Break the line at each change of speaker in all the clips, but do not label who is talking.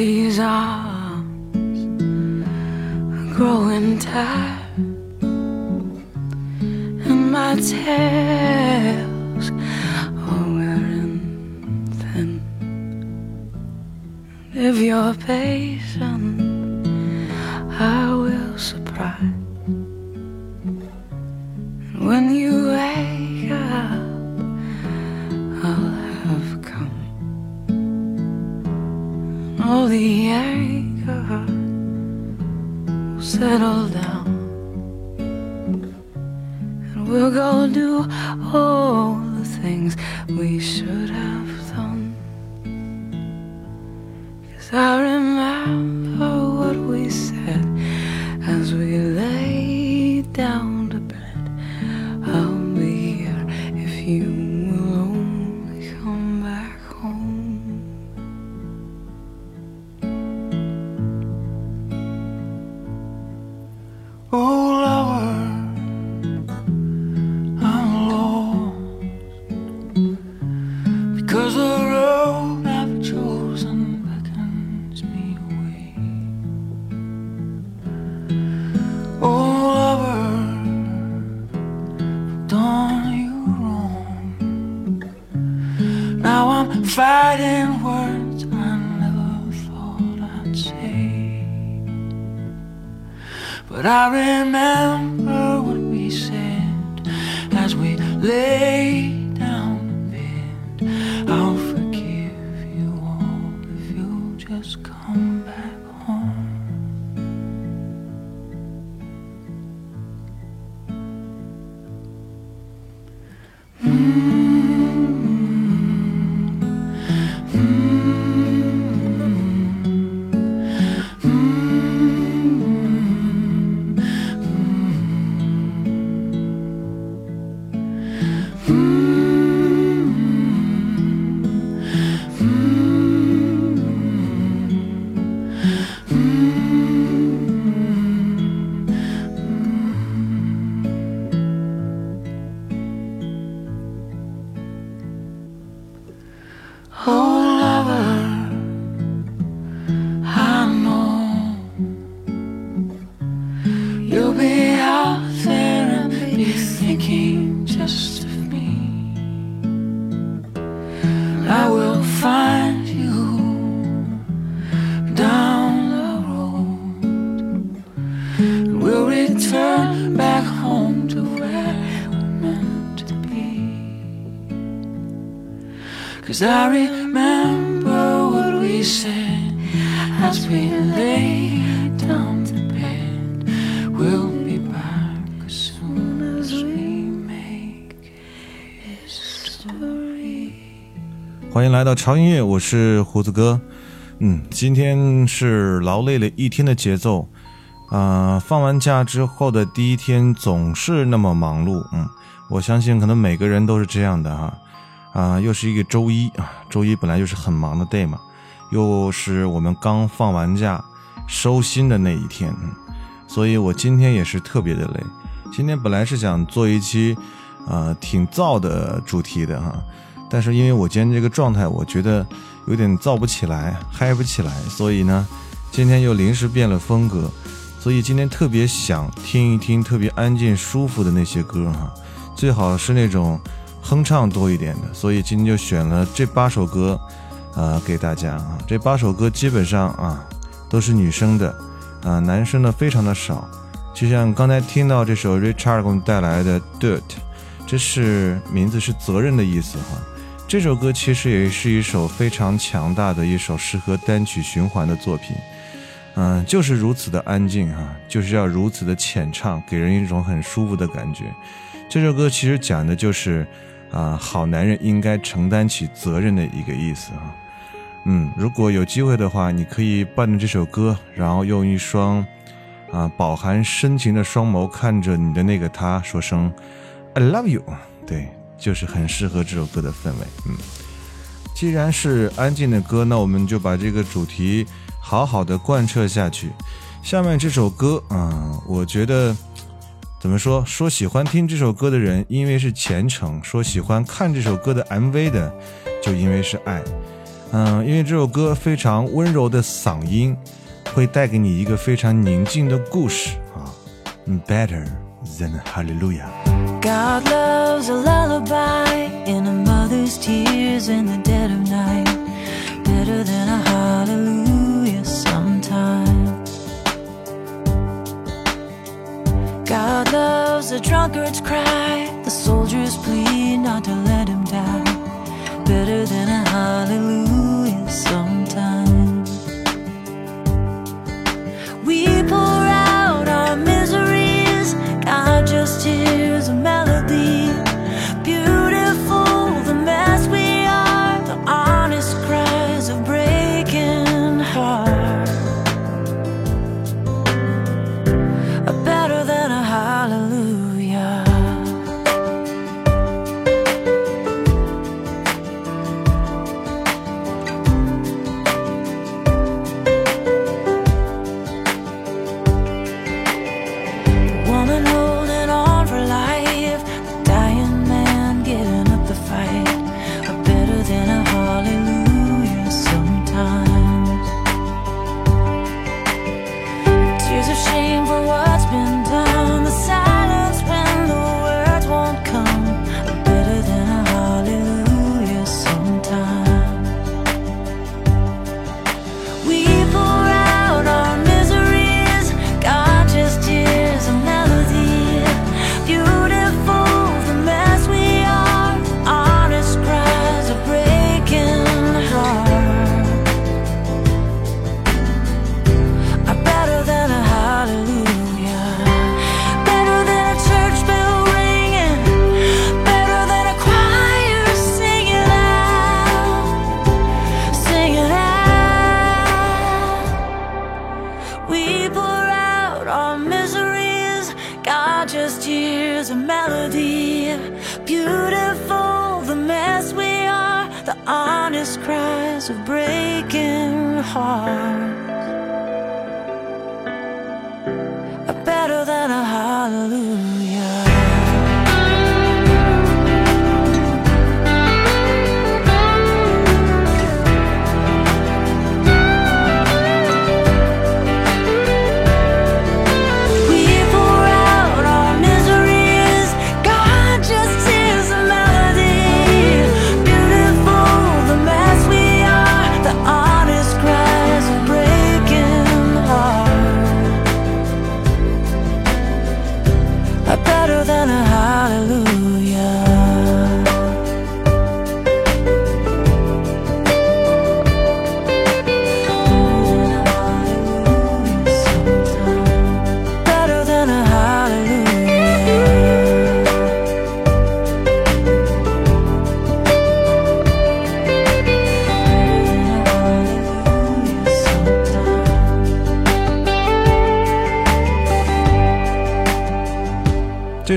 these arms are growing tired, and my tails are wearing thin. If you're patient,
Now I'm fighting words I never thought I'd say. But I remember what we said as we lay Cause I remember what we said as we lay down to bed. We'll be back as soon as we make history.
欢迎来到潮音乐，我是胡子哥。嗯，今天是劳累了一天的节奏，啊、放完假之后的第一天总是那么忙碌。嗯，我相信可能每个人都是这样的哈。啊、啊又是一个周一啊，周一本来就是很忙的 day 嘛，又是我们刚放完假收心的那一天，所以我今天也是特别的累。今天本来是想做一期，呃，挺燥的主题的哈，但是因为我今天这个状态，我觉得有点燥不起来，嗨不起来，所以呢，今天又临时变了风格，所以今天特别想听一听特别安静舒服的那些歌哈，最好是那种哼唱多一点的，所以今天就选了这八首歌，
呃，给大家啊。这八首歌基本上啊都是女生的，啊，男生的非常的少。就像刚才听到这首 Richard 给我们带来的 Dirt，这是名字是责任的意思哈。这首歌其实也是一首非常强大的一首适合单曲循环的作品。嗯，就是如此的安静哈，就是要如此的浅唱，给人一种很舒服的感觉。这首歌其实讲的就是，啊，好男人应该承担起责任的一个意思啊。嗯，如果有机会的话，你可以伴着这首歌，然后用一双，啊，饱含深情的双眸看着你的那个他，说声 “I love you”。对，就是很适合这首歌的氛围。嗯，既然是安静的歌，那我们就把这个主题。好好的贯彻下去。下面这首歌，啊，我觉得怎么说？说喜欢听这首歌的人，因为是虔诚；说喜欢看这首歌的 MV 的，就因为是爱。嗯，因为这首歌非常温柔的嗓音，会带给你一个非常宁静的故事啊。Better than Hallelujah。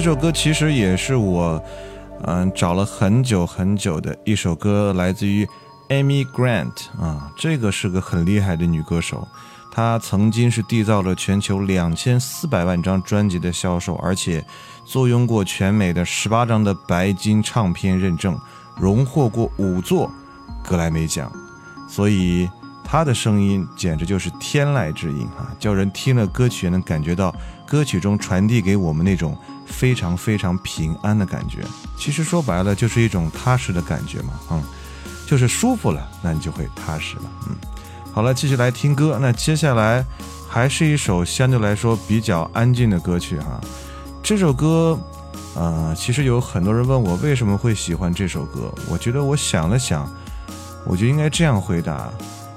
这首歌其实也是我，嗯、找了很久很久的一首歌，来自于 Amy Grant 啊，这个是个很厉害的女歌手，她曾经是缔造了全球两千四百万张专辑的销售，而且坐拥过全美的十八张的白金唱片认证，荣获过五座格莱美奖，所以她的声音简直就是天籁之音啊，叫人听了歌曲也能感觉到歌曲中传递给我们那种非常非常平安的感觉。其实说白了就是一种踏实的感觉嘛，嗯。
就是舒服了，那你就会踏实了。嗯，好了，继续来听歌。那接下来还是一首相对来说比较安静的歌曲哈。这首歌，呃，其实有很多人问我为什么会喜欢这首歌。我觉得我想了想，我就应该这样回答：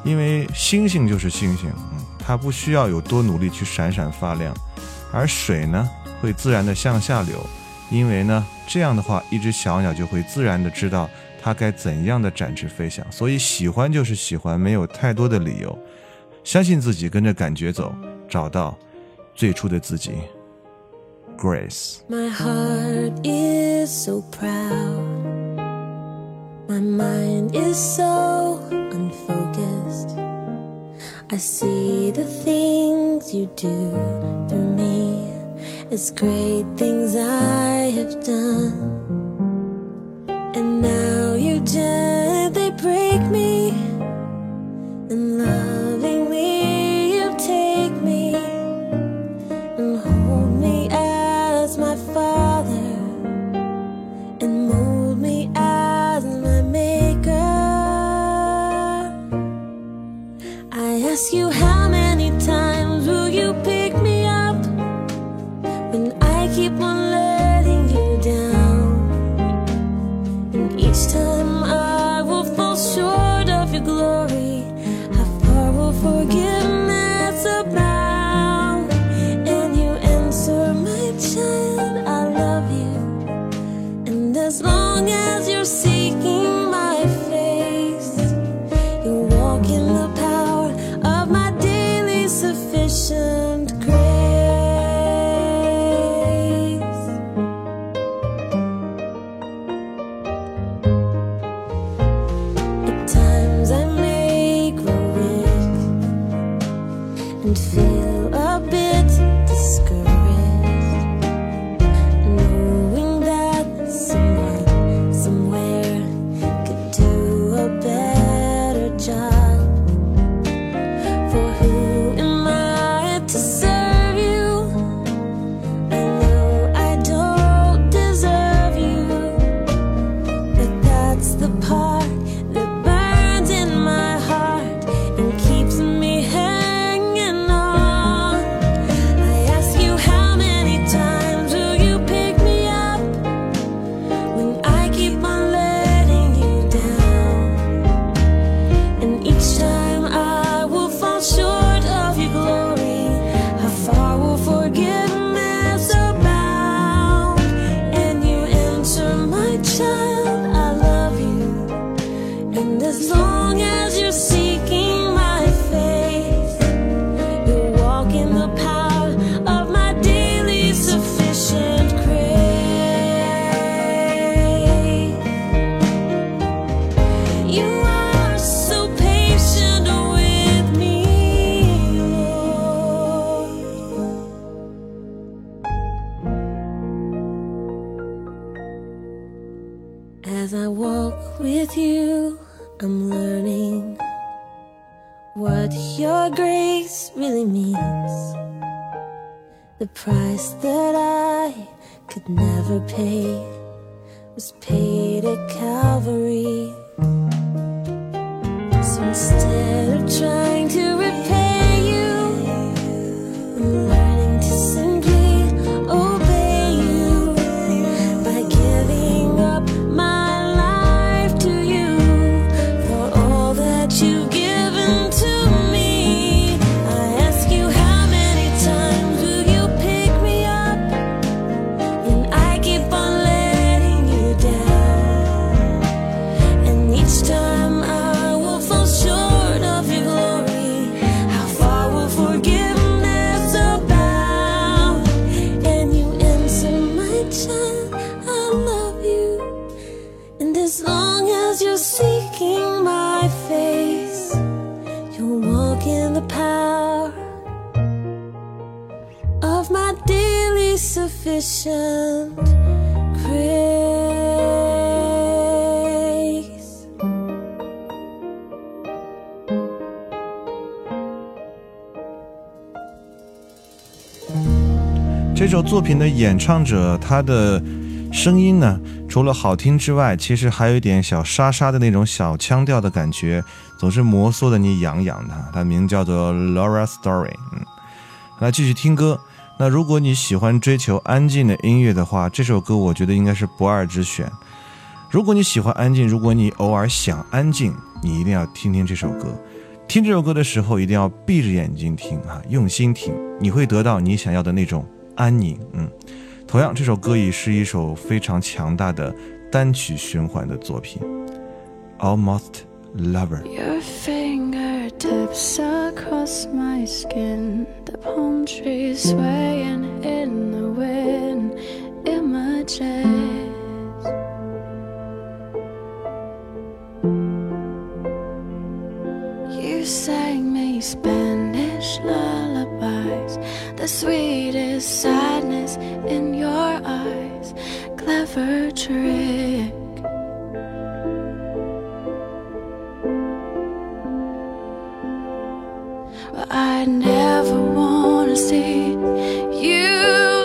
因为星星就是星星，嗯，它不需要有多努力去闪闪发亮，而水呢，会自然的向下流。因为呢，这样的话，一只小鸟就会自然的知道它该怎样的展翅飞翔。所以喜欢就是喜欢，没有太多的理由。相信自己，跟着感觉走，找到最初的自己。Grace。
My heart is so proud. My mind is so unfocused. I see the things you do through me as great things I have done. And now you gently break me, and lovingly never pay was paid at Calvary. So instead of trying to listen，this，
这首作品的演唱者，他的声音呢，除了好听之外，其实还有一点小沙沙的那种小腔调的感觉，总是摩挲的你痒痒的，他名叫做 Laura Story 来继续听歌。那如果你喜欢追求安静的音乐的话这首歌我觉得应该是不二之选。如果你喜欢安静如果你偶尔想安静你一定要听听这首歌。听这首歌的时候一定要闭着眼睛听哈用心听你会得到你想要的那种安宁嗯。同样这首歌也是一首非常强大的单曲循环的作品。Almost lover
your finger Fingertips across my skin, the palm trees swaying in the wind, images. You sang me Spanish lullabies, the sweetest sadness in your eyes, clever trick. I never wanna see you.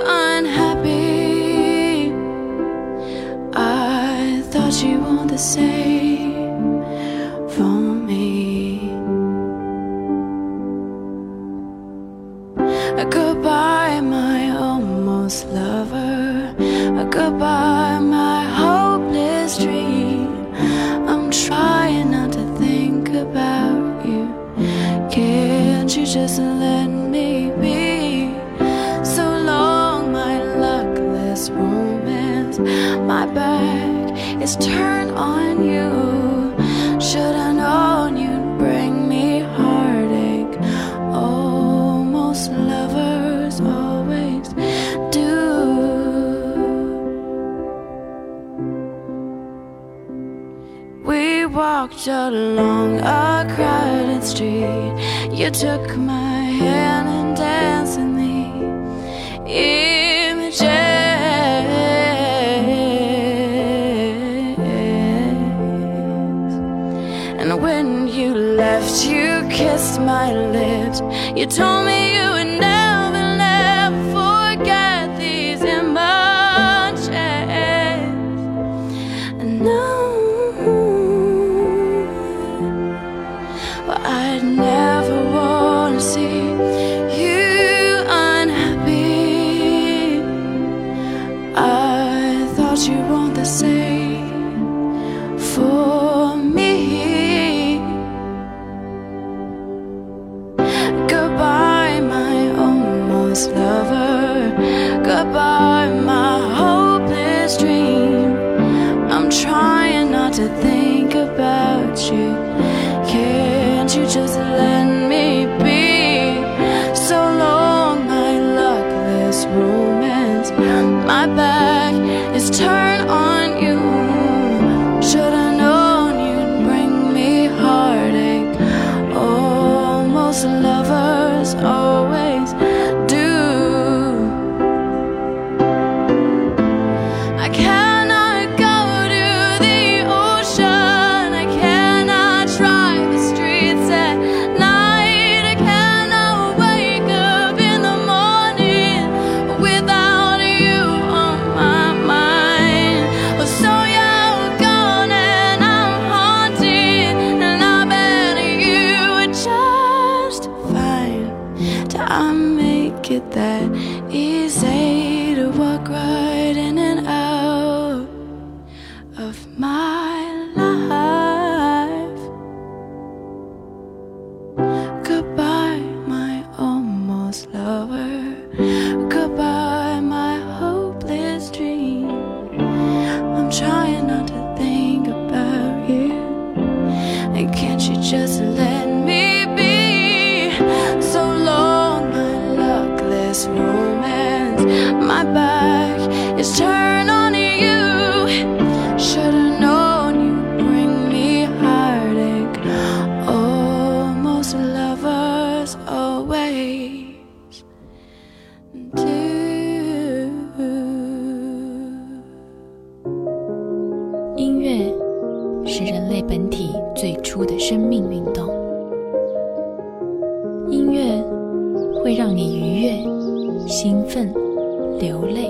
流泪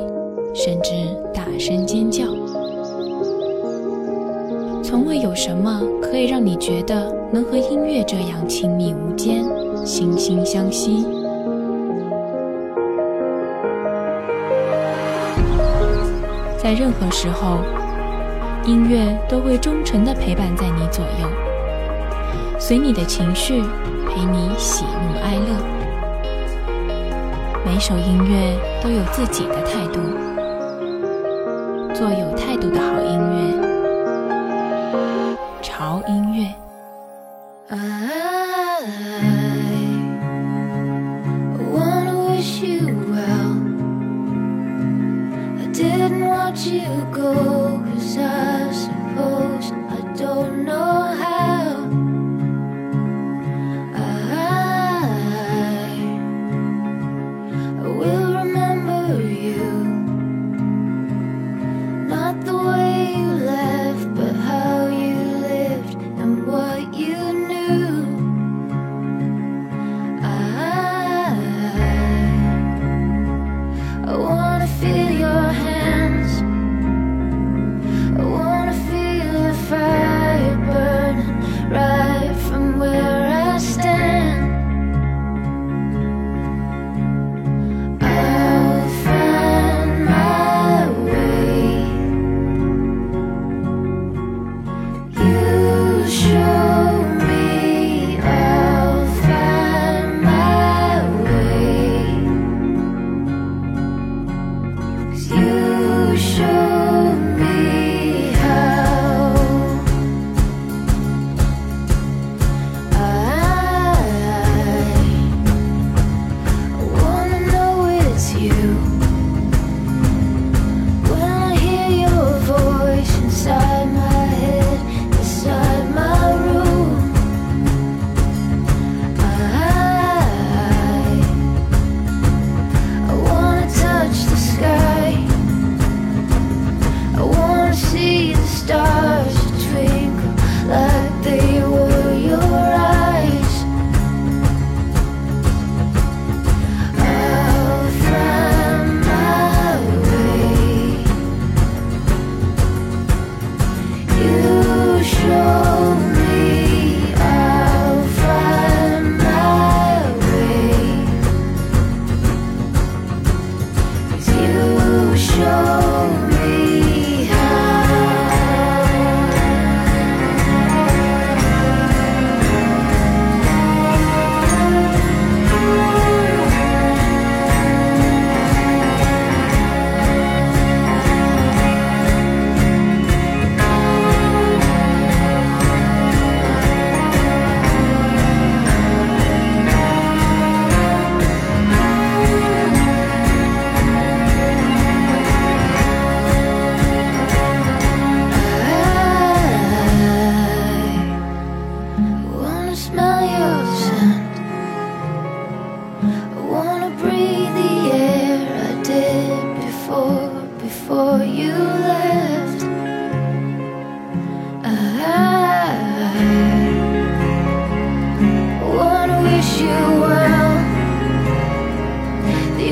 甚至大声尖叫。从未有什么可以让你觉得能和音乐这样亲密无间惺惺相惜。在任何时候音乐都会忠诚的陪伴在你左右随你的情绪陪你喜怒哀乐。每首音乐都有自己的态度，做有态度的
feel you.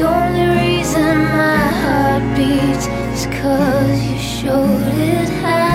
Only reason my heart beats is cause you showed it how.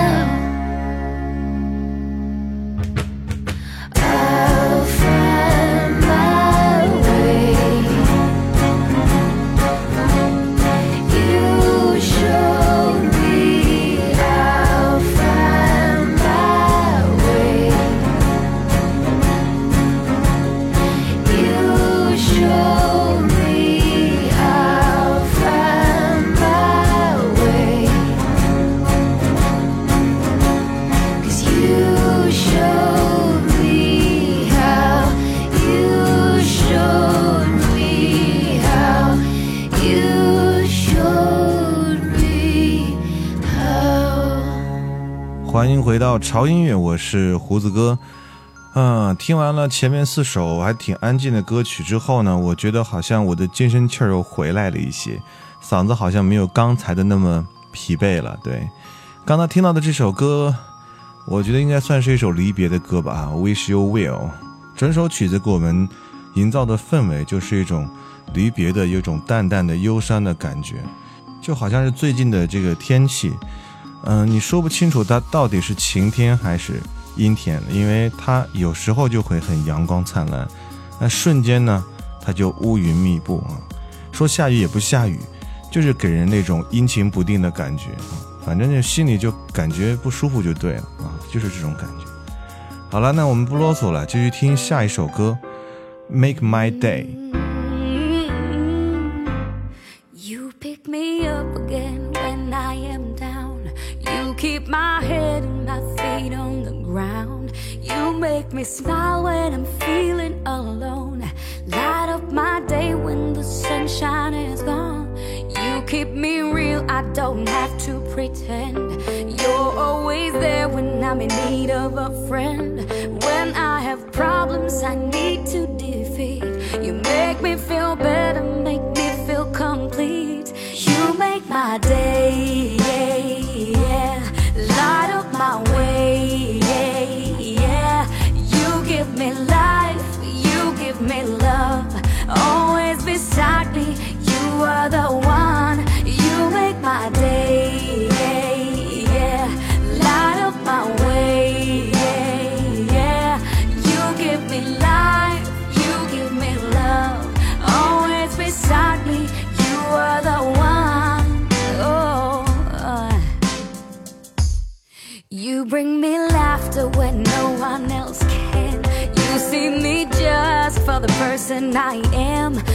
欢迎回到潮音乐，我是胡子哥。嗯，听完了前面四首还挺安静的歌曲之后呢，我觉得好像我的精神气儿又回来了一些，嗓子好像没有刚才的那么疲惫了。对，刚才听到的这首歌，我觉得应该算是一首离别的歌吧，《Wish You Will》。整首曲子给我们营造的氛围就是一种离别的，有一种淡淡的忧伤的感觉。就好像是最近的这个天气，嗯、你说不清楚它到底是晴天还是阴天，因为它有时候就会很阳光灿烂，那瞬间呢，它就乌云密布啊。说下雨也不下雨，就是给人那种阴晴不定的感觉啊。反正就心里就感觉不舒服就对了啊，就是这种感觉。好了，那我们不啰嗦了，继续听下一首歌《Make My Day》。
Me smile when I'm feeling alone. Light up my day when the sunshine is gone. You keep me real, I don't have to pretend. You're always there when I'm in need of a friend. When I have problems I need to defeat, you make me feel better, make me feel complete. You make my day, person I am.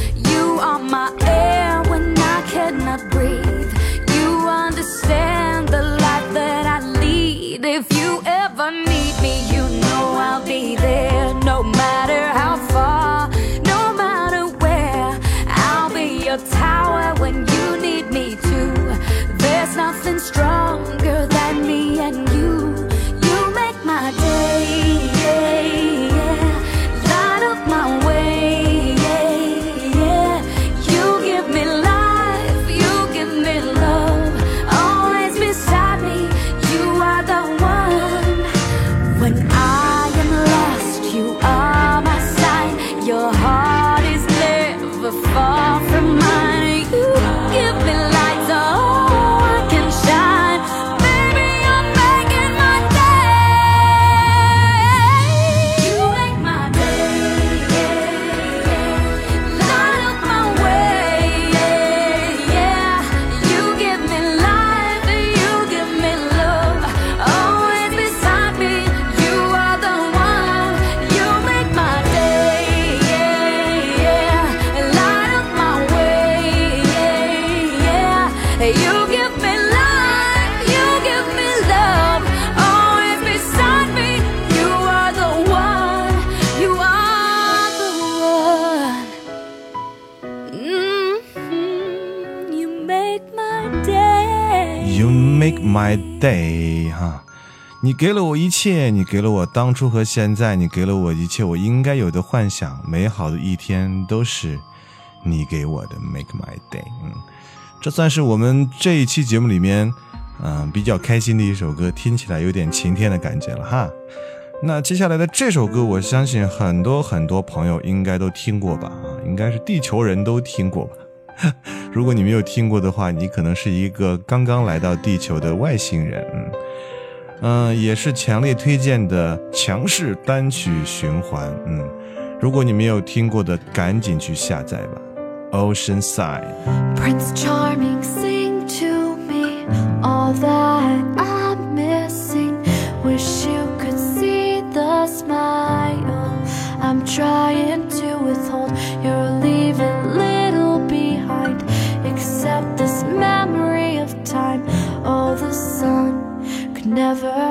给了我一切，你给了我当初和现在，你给了我一切我应该有的幻想，美好的一天都是你给我的。Make my day，嗯，这算是我们这一期节目里面，嗯、比较开心的一首歌，听起来有点晴天的感觉了哈。那接下来的这首歌，我相信很多很多朋友应该都听过吧？啊，应该是地球人都听过吧？如果你没有听过的话，你可能是一个刚刚来到地球的外星人。嗯，嗯、也是强烈推荐的强势单曲循环。嗯，如果你没有听过的，赶紧去下载吧。Ocean Side。
Prince Charming, sing to me all that I never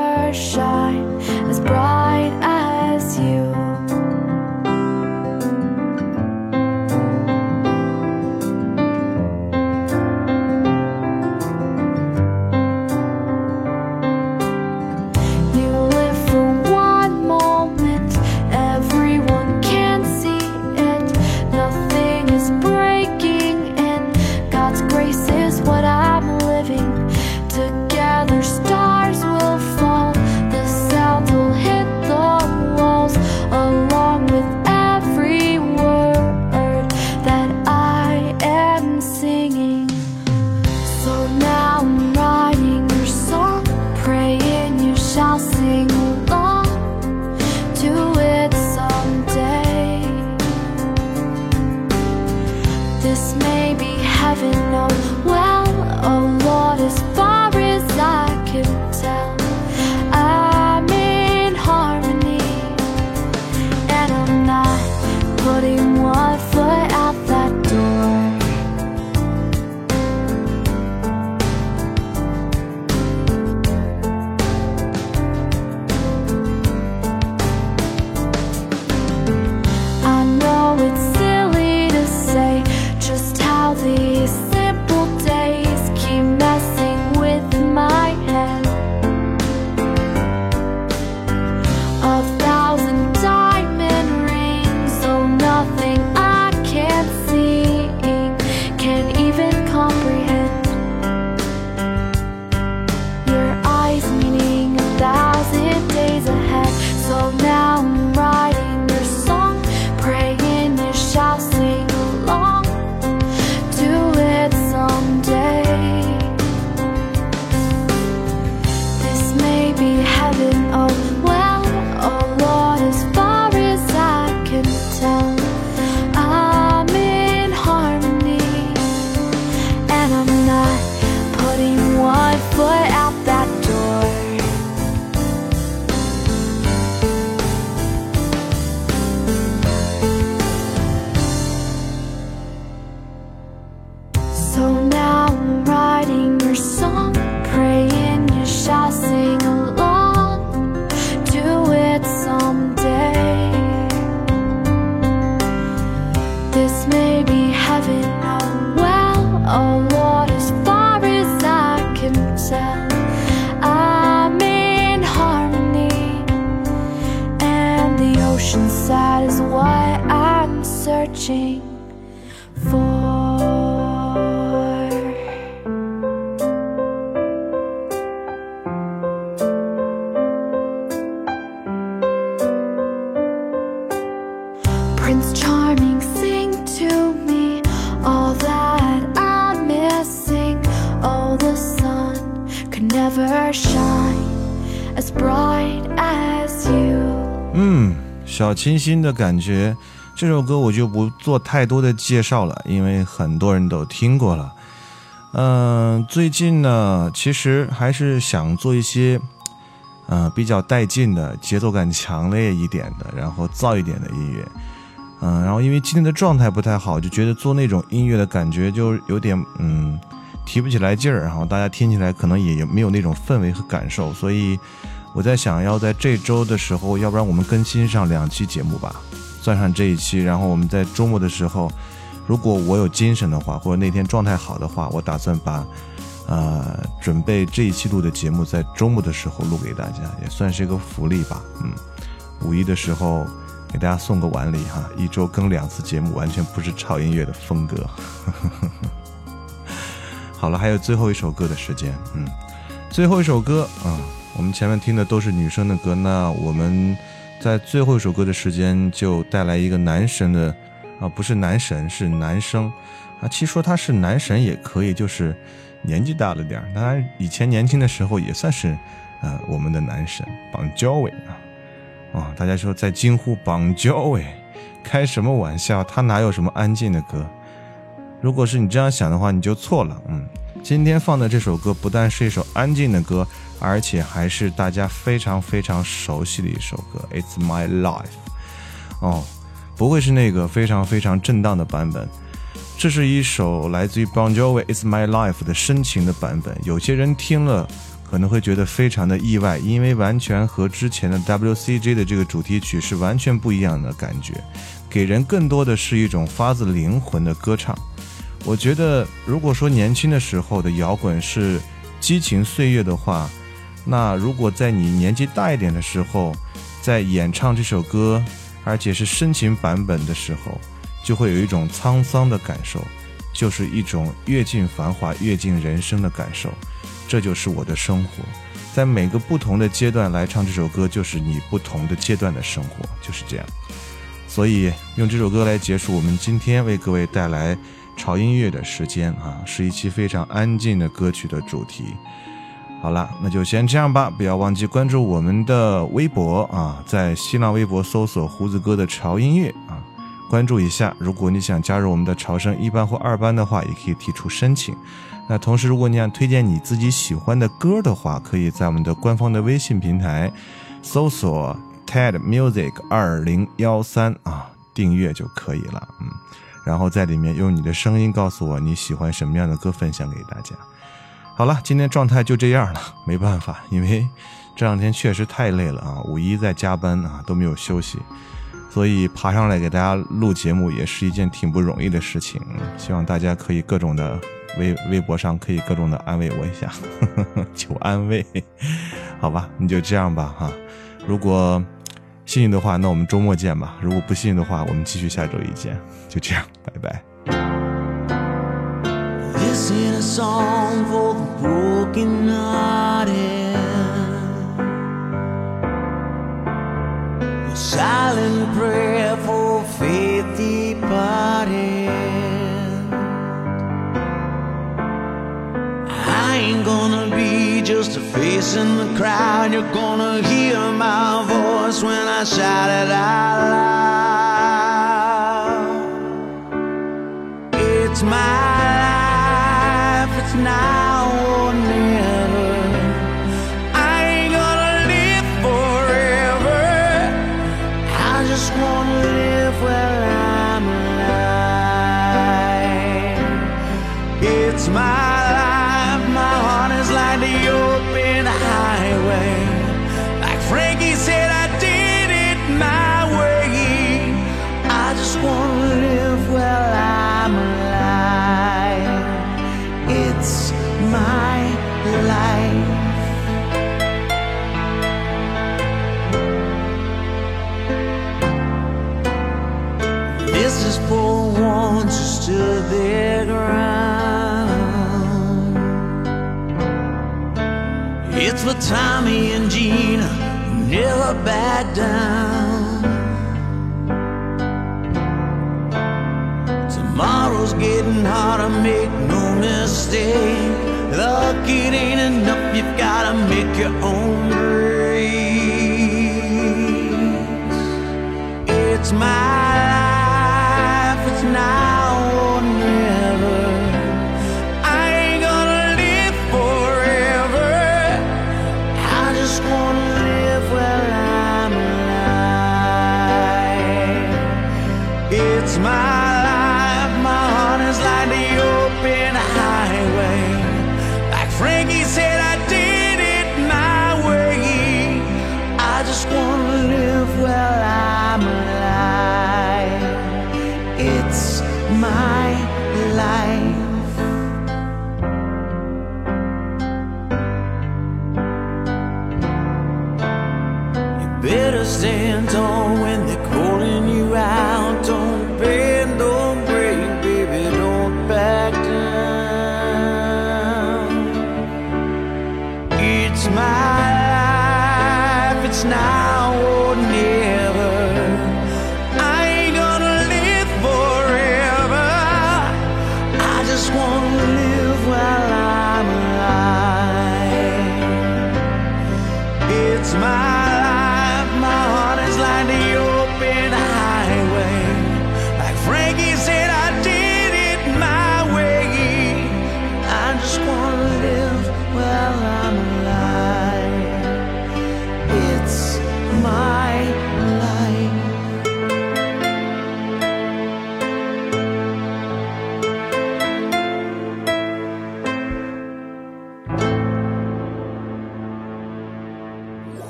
嗯，小清新的感觉。这首歌我就不做太多的介绍了，因为很多人都听过了。嗯、最近呢，其实还是想做一些，呃，比较带劲的、节奏感强烈一点的，然后燥一点的音乐。嗯、然后因为今天的状态不太好，就觉得做那种音乐的感觉就有点嗯提不起来劲儿，然后大家听起来可能也有没有那种氛围和感受，所以我在想要在这周的时候，要不然我们更新上两期节目吧，算上这一期，然后我们在周末的时候，如果我有精神的话，或者那天状态好的话，我打算把呃准备这一期录的节目在周末的时候录给大家，也算是一个福利吧。嗯，五一的时候给大家送个晚礼哈，一周更两次节目，完全不是潮音乐的风格。好了，还有最后一首歌的时间，嗯，最后一首歌啊、我们前面听的都是女生的歌，那我们在最后一首歌的时间就带来一个男神的啊，不是男神，是男生啊。其实说他是男神也可以，就是年纪大了点儿。当然，以前年轻的时候也算是呃我们的男神绑交尾啊啊！大家说在惊呼绑交尾，开什么玩笑？他哪有什么安静的歌？如果是你这样想的话，你就错了。嗯，今天放的这首歌不但是一首安静的歌，而且还是大家非常非常熟悉的一首歌，《It's My Life》。哦，不会是那个非常非常震荡的版本。这是一首来自于 Bon Jovi《It's My Life》的深情的版本。有些人听了可能会觉得非常的意外，因为完全和之前的 WCG 的这个主题曲是完全不一样的感觉，给人更多的是一种发自灵魂的歌唱。我觉得，如果说年轻的时候的摇滚是激情岁月的话，那如果在你年纪大一点的时候，在演唱这首歌，而且是深情版本的时候，就会有一种沧桑的感受，就是一种阅尽繁华、阅尽人生的感受。这就是我的生活，在每个不同的阶段来唱这首歌，就是你不同的阶段的生活，就是这样。所以用这首歌来结束我们今天为各位带来潮音乐的时间啊，是一期非常安静的歌曲的主题。好了，那就先这样吧，不要忘记关注我们的微博啊，在新浪微博搜索“胡子哥的潮音乐”啊，关注一下。如果你想加入我们的潮声一班或二班的话，也可以提出申请。那同时，如果你想推荐你自己喜欢的歌的话，可以在我们的官方的微信平台搜索 TED Music 二零幺三啊，订阅就可以了。嗯，然后在里面用你的声音告诉我你喜欢什么样的歌，分享给大家。好了，今天状态就这样了，没办法，因为这两天确实太累了啊，五一在加班啊，都没有休息，所以爬上来给大家录节目也是一件挺不容易的事情。希望大家可以各种的微微博上可以各种的安慰我一下，呵呵呵求安慰，好吧，你就这样吧哈。如果幸运的话，那我们周末见吧；如果不幸运的话，我们继续下周一见。就这样，拜拜。
This ain't a song for the broken hearted. A silent prayer for faith departed. I ain't gonna be just a face in the crowd. You're gonna hear my voice when I shout it out loud. My Tommy and Gina, never back down. Tomorrow's getting harder, make no mistake. Luck, it ain't enough, you've gotta make your own grace. It's my